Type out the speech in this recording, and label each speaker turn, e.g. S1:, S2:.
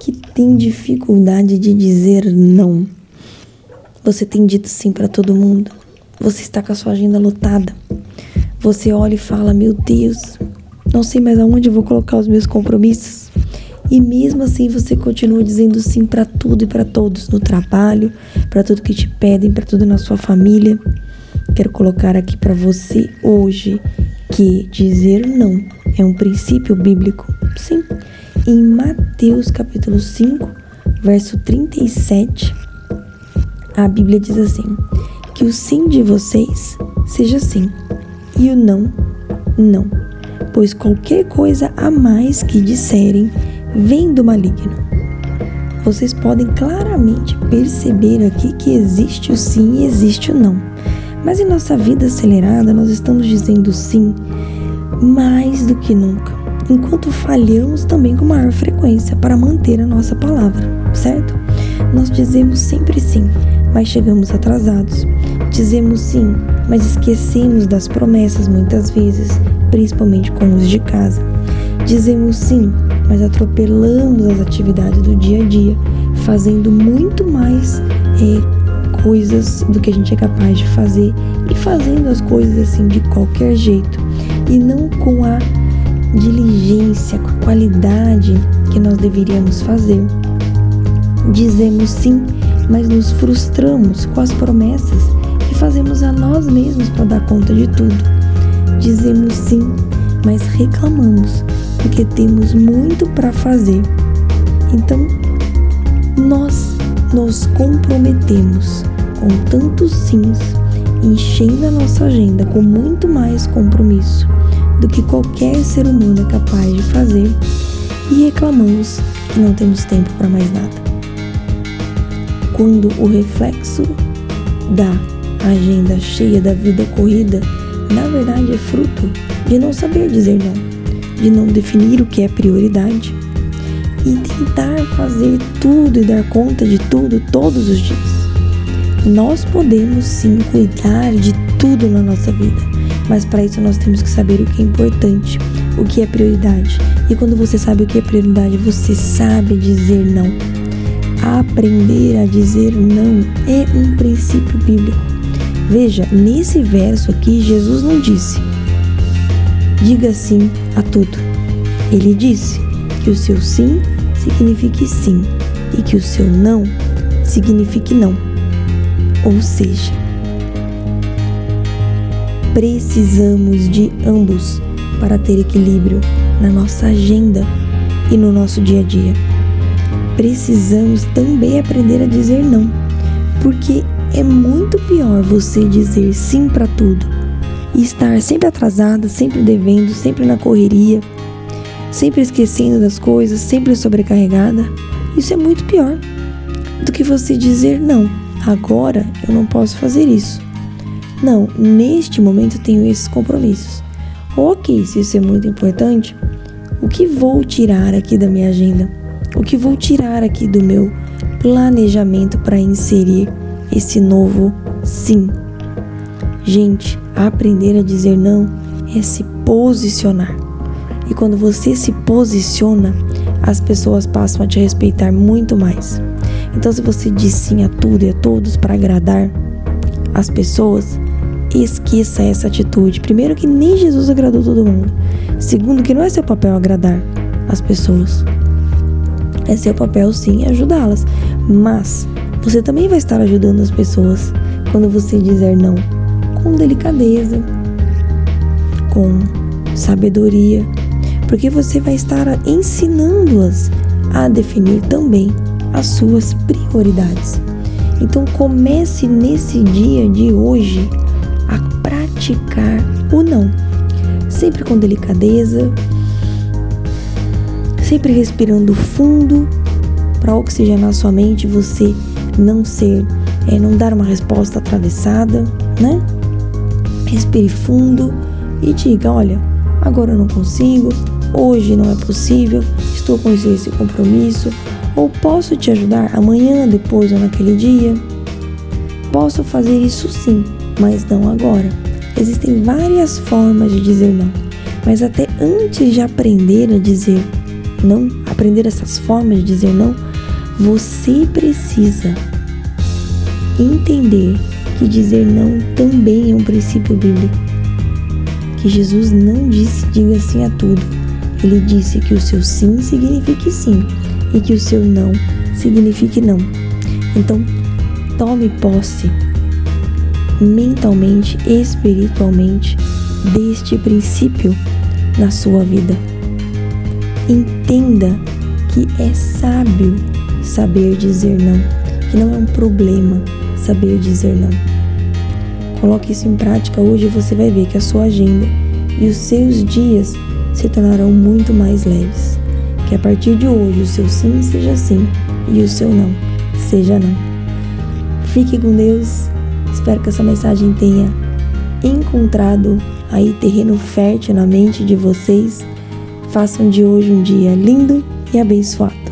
S1: que tem dificuldade de dizer não. Você tem dito sim para todo mundo. Você está com a sua agenda lotada. Você olha e fala: Meu Deus, não sei mais aonde vou colocar os meus compromissos. E mesmo assim você continua dizendo sim para tudo e para todos no trabalho, para tudo que te pedem, para tudo na sua família. Quero colocar aqui para você hoje que dizer não é um princípio bíblico. Sim, em Mateus capítulo 5, verso 37, a Bíblia diz assim: Que o sim de vocês seja sim, e o não, não. Pois qualquer coisa a mais que disserem vem do maligno. Vocês podem claramente perceber aqui que existe o sim e existe o não. Mas em nossa vida acelerada, nós estamos dizendo sim mais do que nunca enquanto falhamos também com maior frequência para manter a nossa palavra, certo? Nós dizemos sempre sim, mas chegamos atrasados. Dizemos sim, mas esquecemos das promessas muitas vezes, principalmente com os de casa. Dizemos sim, mas atropelamos as atividades do dia a dia, fazendo muito mais é, coisas do que a gente é capaz de fazer e fazendo as coisas assim de qualquer jeito e não com a diligência, com a qualidade que nós deveríamos fazer. Dizemos sim, mas nos frustramos com as promessas que fazemos a nós mesmos para dar conta de tudo. Dizemos sim, mas reclamamos porque temos muito para fazer. Então, nós nos comprometemos com tantos sims, enchendo a nossa agenda com muito mais compromisso do que qualquer ser humano é capaz de fazer e reclamamos que não temos tempo para mais nada. Quando o reflexo da agenda cheia da vida corrida, na verdade é fruto de não saber dizer não, de não definir o que é prioridade e tentar fazer tudo e dar conta de tudo todos os dias. Nós podemos sim cuidar de tudo na nossa vida mas para isso nós temos que saber o que é importante, o que é prioridade. E quando você sabe o que é prioridade, você sabe dizer não. Aprender a dizer não é um princípio bíblico. Veja, nesse verso aqui, Jesus não disse: diga sim a tudo. Ele disse que o seu sim signifique sim e que o seu não signifique não. Ou seja, precisamos de ambos para ter equilíbrio na nossa agenda e no nosso dia a dia. Precisamos também aprender a dizer não, porque é muito pior você dizer sim para tudo e estar sempre atrasada, sempre devendo, sempre na correria, sempre esquecendo das coisas, sempre sobrecarregada. Isso é muito pior do que você dizer não. Agora eu não posso fazer isso. Não, neste momento tenho esses compromissos. Ok, se isso é muito importante, o que vou tirar aqui da minha agenda? O que vou tirar aqui do meu planejamento para inserir esse novo sim? Gente, aprender a dizer não é se posicionar. E quando você se posiciona, as pessoas passam a te respeitar muito mais. Então, se você diz sim a tudo e a todos para agradar as pessoas, esqueça essa atitude. Primeiro, que nem Jesus agradou todo mundo. Segundo, que não é seu papel agradar as pessoas. É seu papel, sim, ajudá-las. Mas você também vai estar ajudando as pessoas quando você dizer não com delicadeza, com sabedoria, porque você vai estar ensinando-as a definir também as suas prioridades. Então comece nesse dia de hoje a praticar o não, sempre com delicadeza, sempre respirando fundo para oxigenar sua mente, você não ser, é, não dar uma resposta atravessada, né? Respire fundo e diga: olha, agora eu não consigo, hoje não é possível, estou com esse compromisso, ou posso te ajudar amanhã, depois ou naquele dia? Posso fazer isso sim, mas não agora. Existem várias formas de dizer não, mas até antes de aprender a dizer não, aprender essas formas de dizer não, você precisa entender que dizer não também é um princípio bíblico. Que Jesus não disse diga sim a tudo. Ele disse que o seu sim signifique sim e que o seu não signifique não. Então, tome posse mentalmente, espiritualmente deste princípio na sua vida. Entenda que é sábio saber dizer não, que não é um problema saber dizer não. Coloque isso em prática hoje e você vai ver que a sua agenda e os seus dias se tornarão muito mais leves. Que a partir de hoje o seu sim seja sim e o seu não seja não. Fique com Deus. Espero que essa mensagem tenha encontrado aí terreno fértil na mente de vocês. Façam de hoje um dia lindo e abençoado.